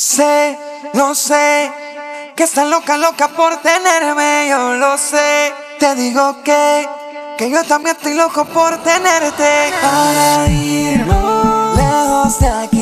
Sé, lo sé, que estás loca, loca por tenerme, yo lo sé. Te digo que, que yo también estoy loco por tenerte. Para irnos lejos de aquí.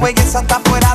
juegues hasta afuera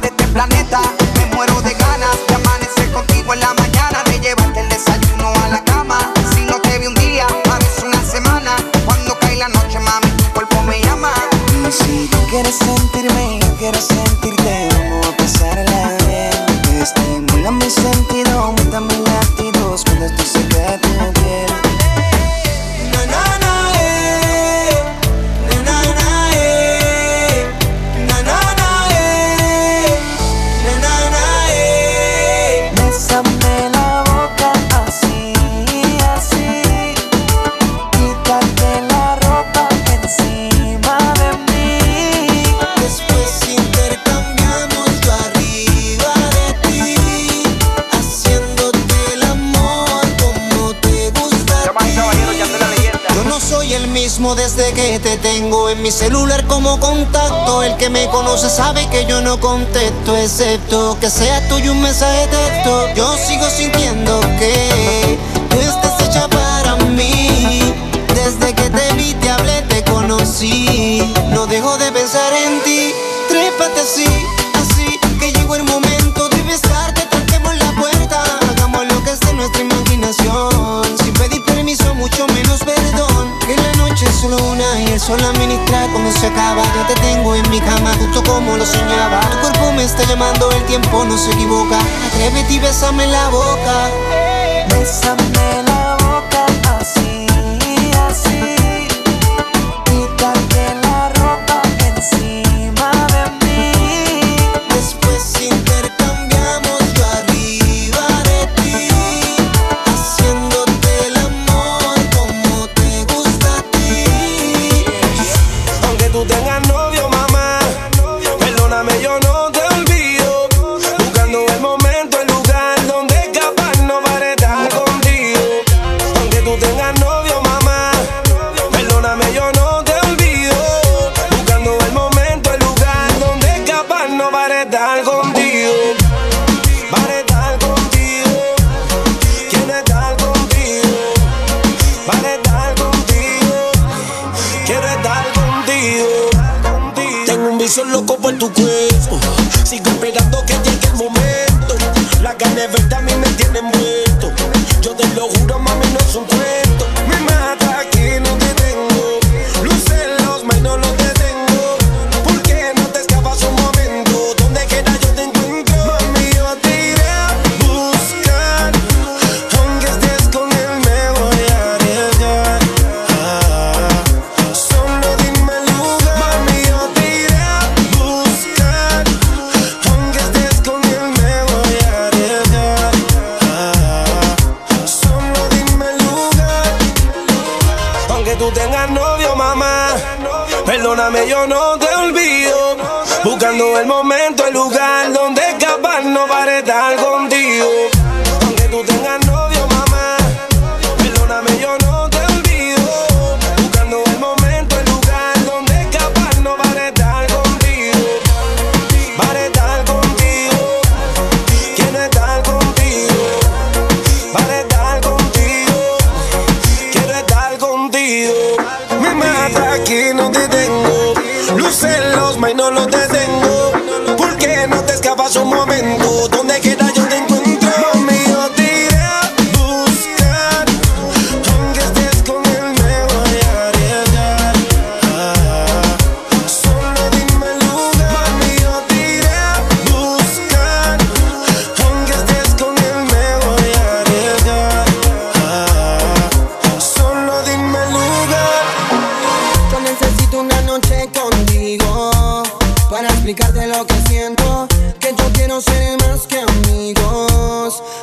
no soy el mismo desde que te tengo en mi celular como contacto. El que me conoce sabe que yo no contesto, excepto que sea tuyo un mensaje de texto. Yo sigo sintiendo que tú estás hecha para mí. Desde que te vi, te hablé, te conocí. No dejo de pensar en ti, trépate así. sola administrar cuando se acaba. Ya te tengo en mi cama justo como lo soñaba. Tu cuerpo me está llamando, el tiempo no se equivoca. Atrévete y bésame la boca. Bésame la boca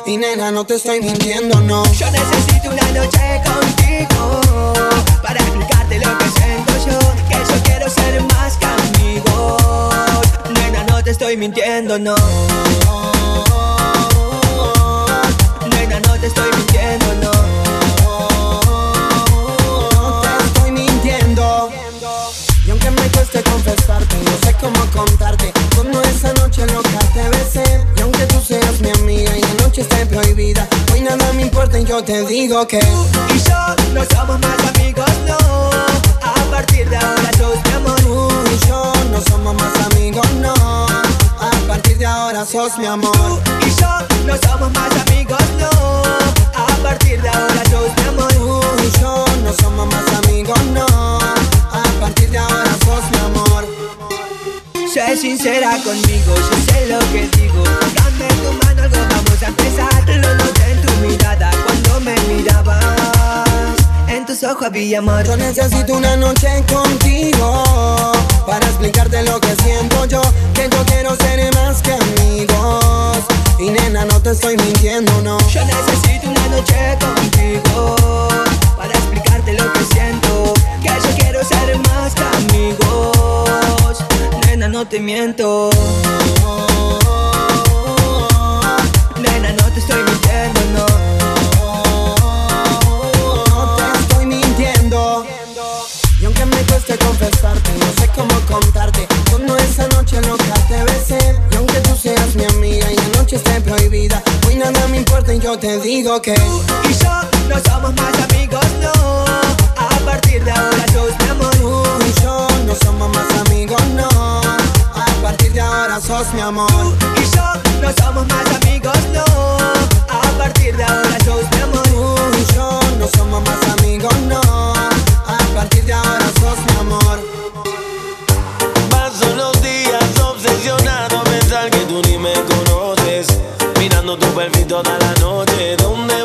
Y nena, no te estoy mintiendo, no. Yo necesito una noche contigo para explicarte lo que siento yo. Que yo quiero ser más que amigos. Nena, no te estoy mintiendo, no. Nena, no te estoy mintiendo, no. No te estoy mintiendo. Y aunque me cueste confesarte, no sé cómo contarte. Como esa noche loca te besé. Y aunque tú seas mi noche esté prohibida, hoy nada me importa y yo te digo que. Y yo no somos más amigos, no. A partir de ahora sos mi amor. Tú y yo no somos más amigos, no. A partir de ahora sos mi amor. Y yo no somos más amigos, no. A partir de ahora sos mi amor. Tú y yo no somos más amigos, no. A partir de ahora sos mi amor. Sé sincera conmigo, yo sé lo que digo. Dame tu mano, algo vamos a empezar. Lo noté en tu mirada cuando me mirabas. En tus ojos había amor. Yo necesito una noche contigo para explicarte lo que siento yo. Que yo quiero ser más que amigos. Y nena, no te estoy mintiendo, no. Yo necesito una noche contigo para explicarte lo que siento. Que yo quiero ser más que amigos. Nena, no te miento. Nena, no te estoy mintiendo, no. No te estoy mintiendo. Y aunque me cueste confesarte, no sé cómo contarte. Cuando esa noche loca te besé. Y aunque tú seas mi amiga y la noche esté prohibida, hoy nada me importa y yo te digo que. Y yo no somos más amigos, no. A partir de ahora sos mi amor. Tú y yo no somos más amigos, no. A partir de ahora sos mi amor. Y yo no somos más amigos, no. A partir de ahora sos mi amor. Tú y yo no somos más amigos, no. A partir de ahora sos mi amor. Paso los días obsesionado a pensar que tú ni me conoces. Mirando tu perfil toda la noche, ¿dónde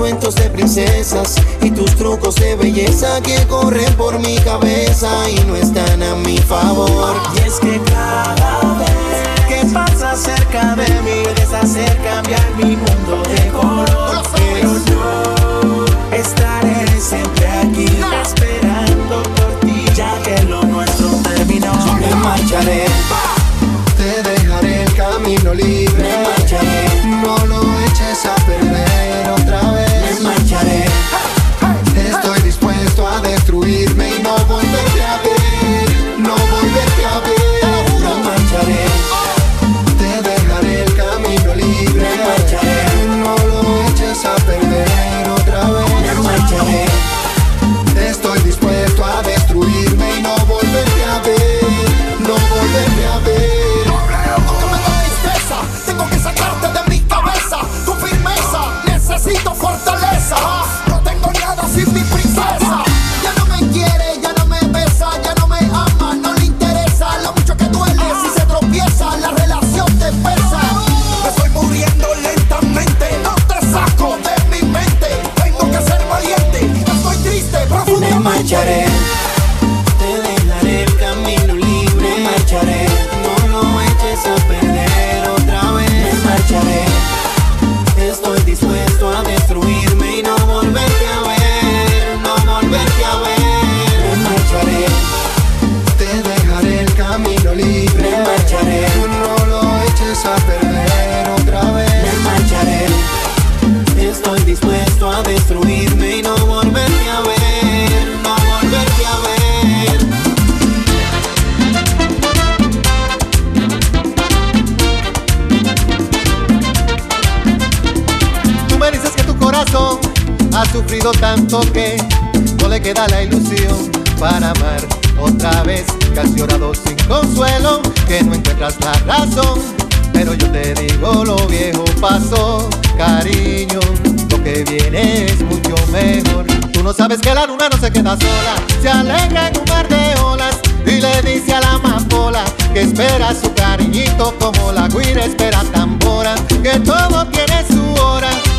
cuentos de princesas y tus trucos de belleza que corren por mi cabeza y no están a mi favor. Y es que cada vez que pasa cerca de mí, puedes hacer cambiar mi mundo de color. Pero yo estaré siempre aquí esperando por ti, ya que lo nuestro terminó. Me marcharé, sufrido tanto que no le queda la ilusión para amar otra vez. Que has llorado sin consuelo, que no encuentras la razón. Pero yo te digo, lo viejo pasó, cariño. Lo que viene es mucho mejor. Tú no sabes que la luna no se queda sola, se alegra en un mar de olas y le dice a la amapola que espera su cariñito como la guira espera tambora, que todo tiene su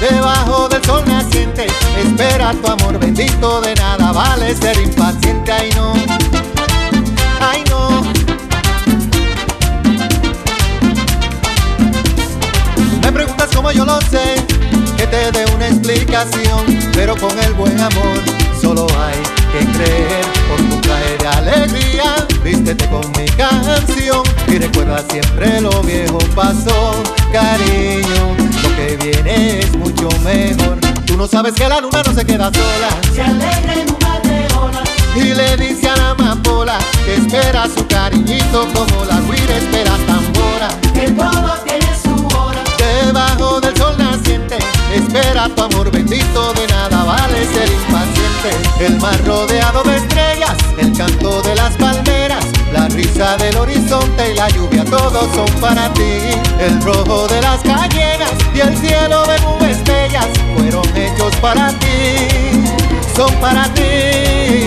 debajo del sol naciente. Espera tu amor bendito, de nada vale ser impaciente, ay no, ay no. Me preguntas cómo yo lo sé, que te dé una explicación, pero con el buen amor solo hay que creer por tu traje alegría. Vístete con mi canción y recuerda siempre lo viejo pasó, cariño. Que viene es mucho mejor. Tú no sabes que la luna no se queda sola. Se alegra en un mar de olas. Y le dice a la amapola que espera su cariñito como la guira espera tambora. Que todo tiene su hora. Debajo del sol naciente, espera tu amor bendito, de nada vale ser impaciente. El mar rodeado de estrellas, el canto de las palmeras, la risa del horizonte y la lluvia, todos son para ti. El rojo de las cañeras y el cielo de nubes bellas fueron hechos para ti, son para ti.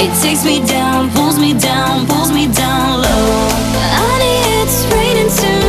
It takes me down, pulls me down, pulls me down low. Honey, it's raining soon.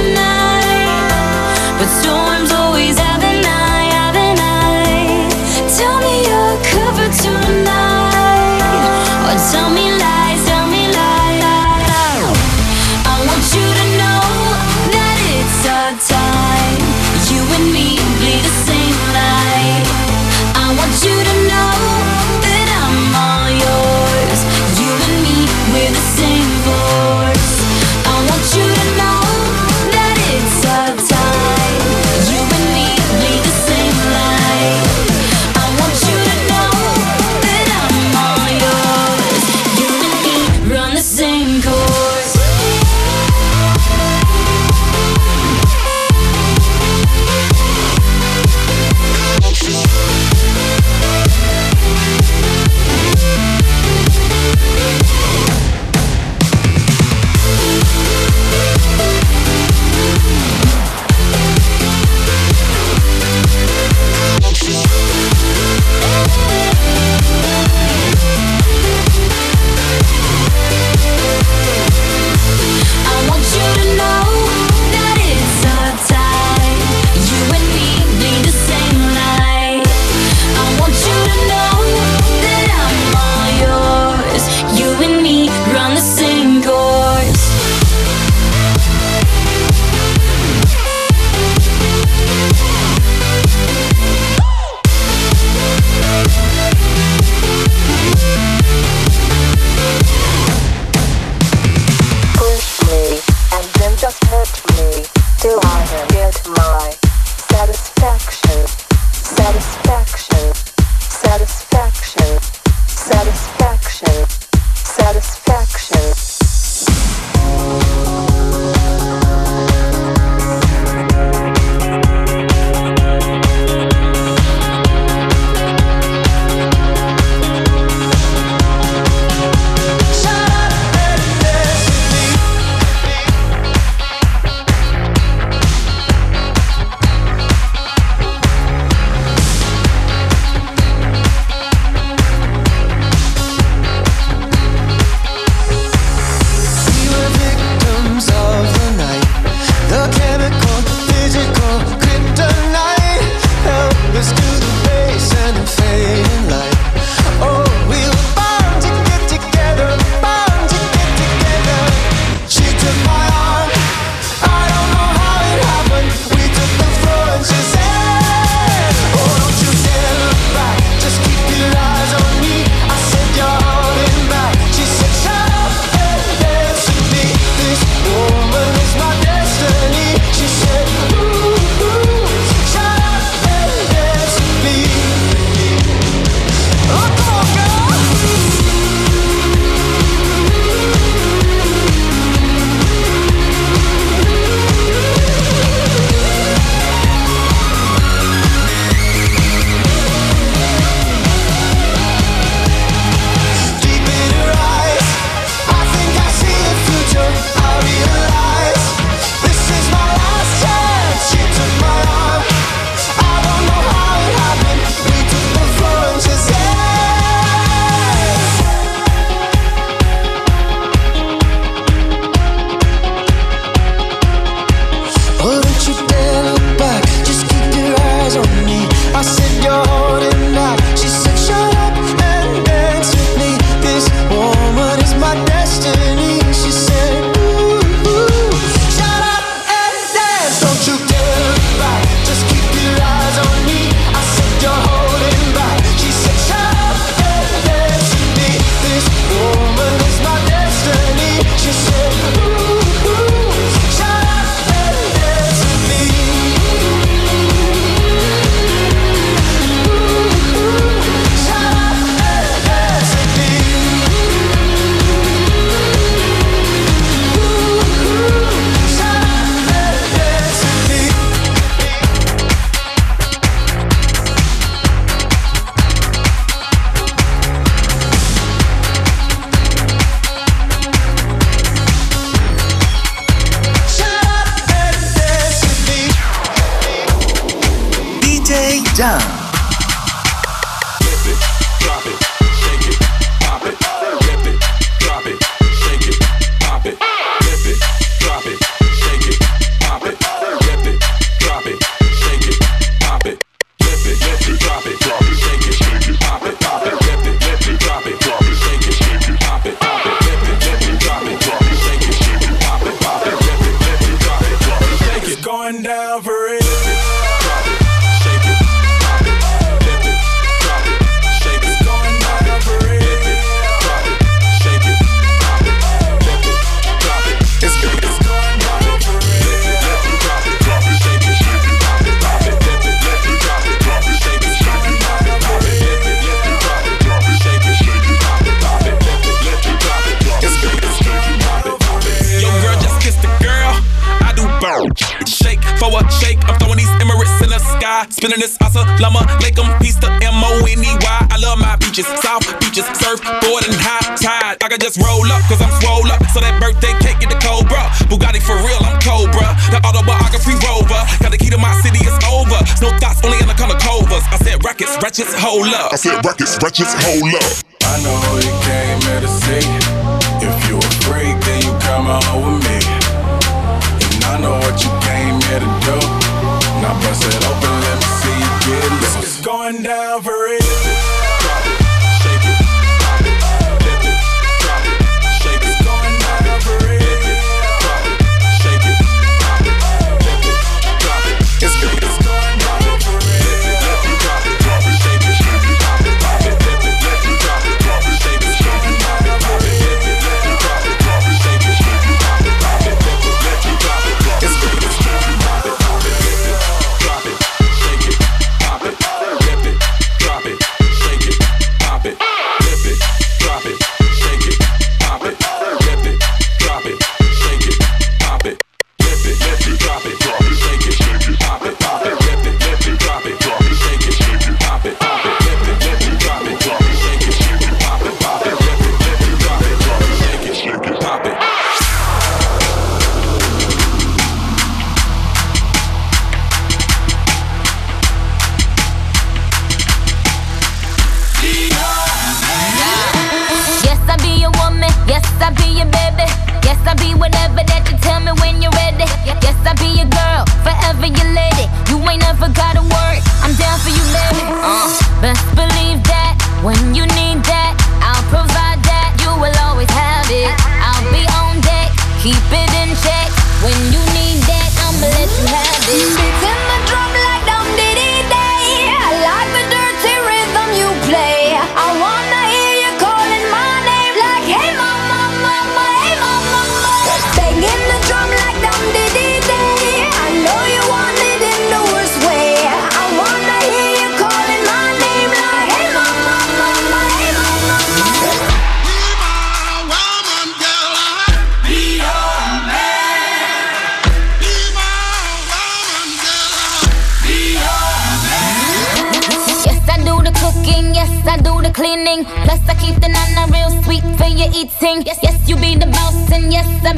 said, Ruckus, Wretches, hold up.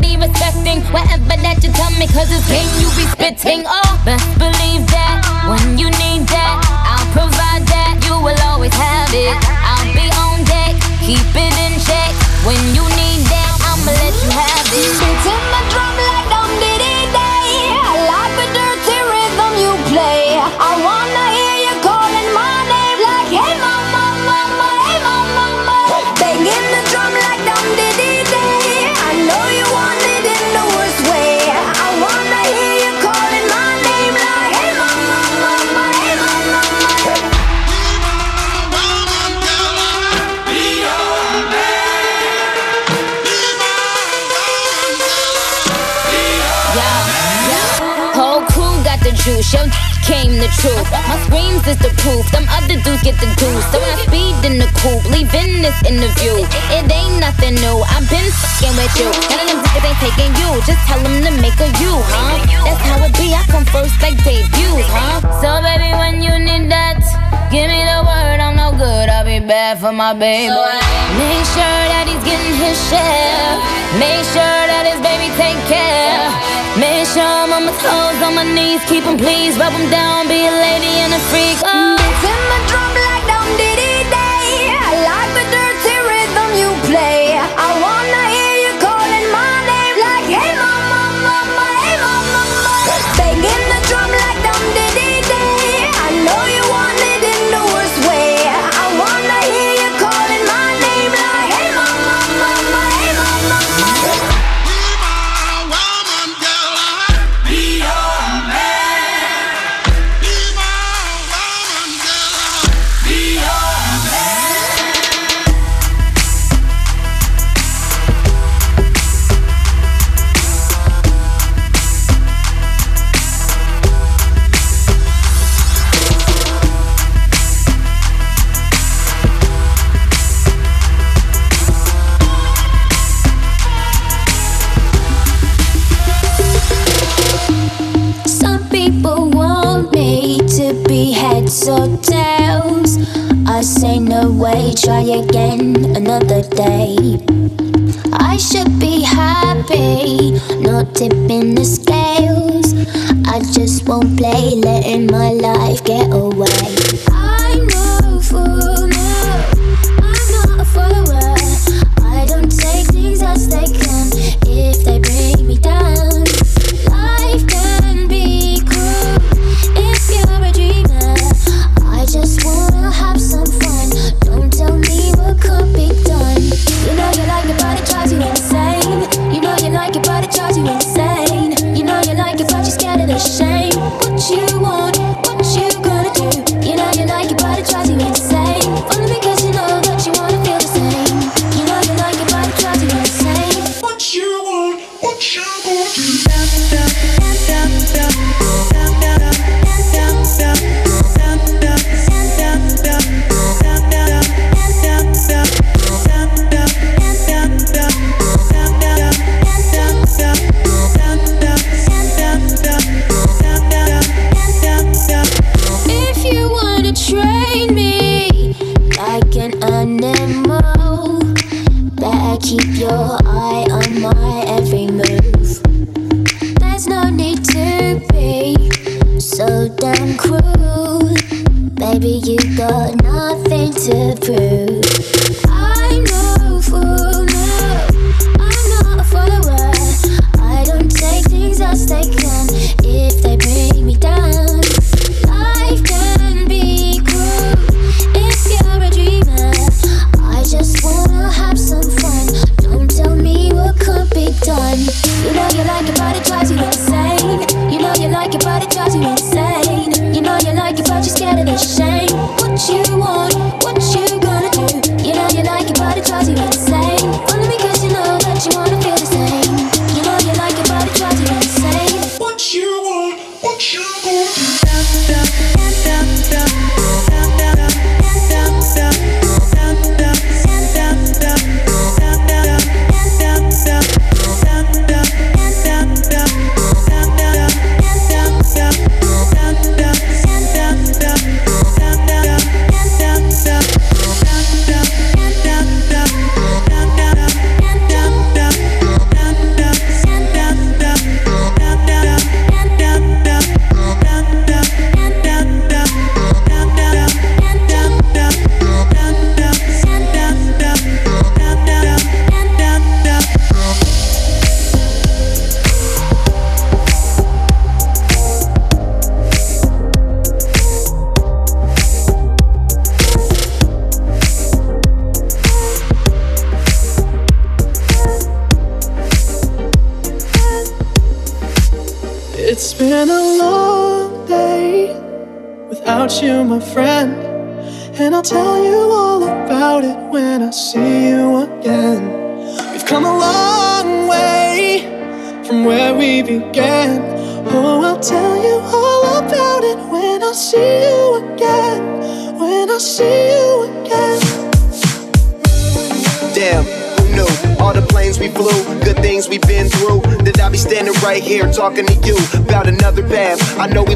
be respecting whatever that you tell me, cause it's game you be spitting. Oh, best believe that when you need that, I'll provide that. You will always have it. I'll be on deck, keep it in check. When you need that, I'ma let you have it. My screams is the proof. Some other dudes get the goose. So I speed in the coupe, leaving this interview. It ain't nothing new. I've been fucking with you. None of them niggas ain't taking you. Just tell them to make a you, huh? That's how it be. I come first like debuts, huh? So baby, when you need that. Give me the word, I'm no good, I'll be bad for my baby. So Make sure that he's getting his share. Make sure that his baby take care. Make sure I'm on my toes, on my knees, keep him please, rub him down, be a lady and a freak. Oh.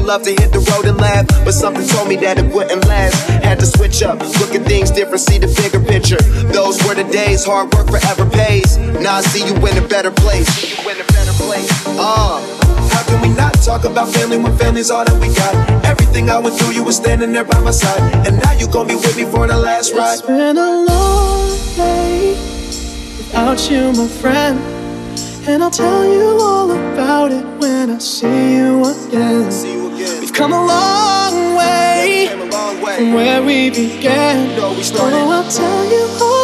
Love to hit the road and laugh, but something told me that it wouldn't last. Had to switch up, look at things different, see the bigger picture. Those were the days, hard work forever pays. Now I see you in a better place. You in a better place. Uh, how can we not talk about family when family's all that we got. Everything I went through, you were standing there by my side. And now you gon' be with me for the last ride. It's been a long day without you, my friend. And I'll tell you all about it when I see you again. We've come a long way from where we began. Oh, I'll tell you all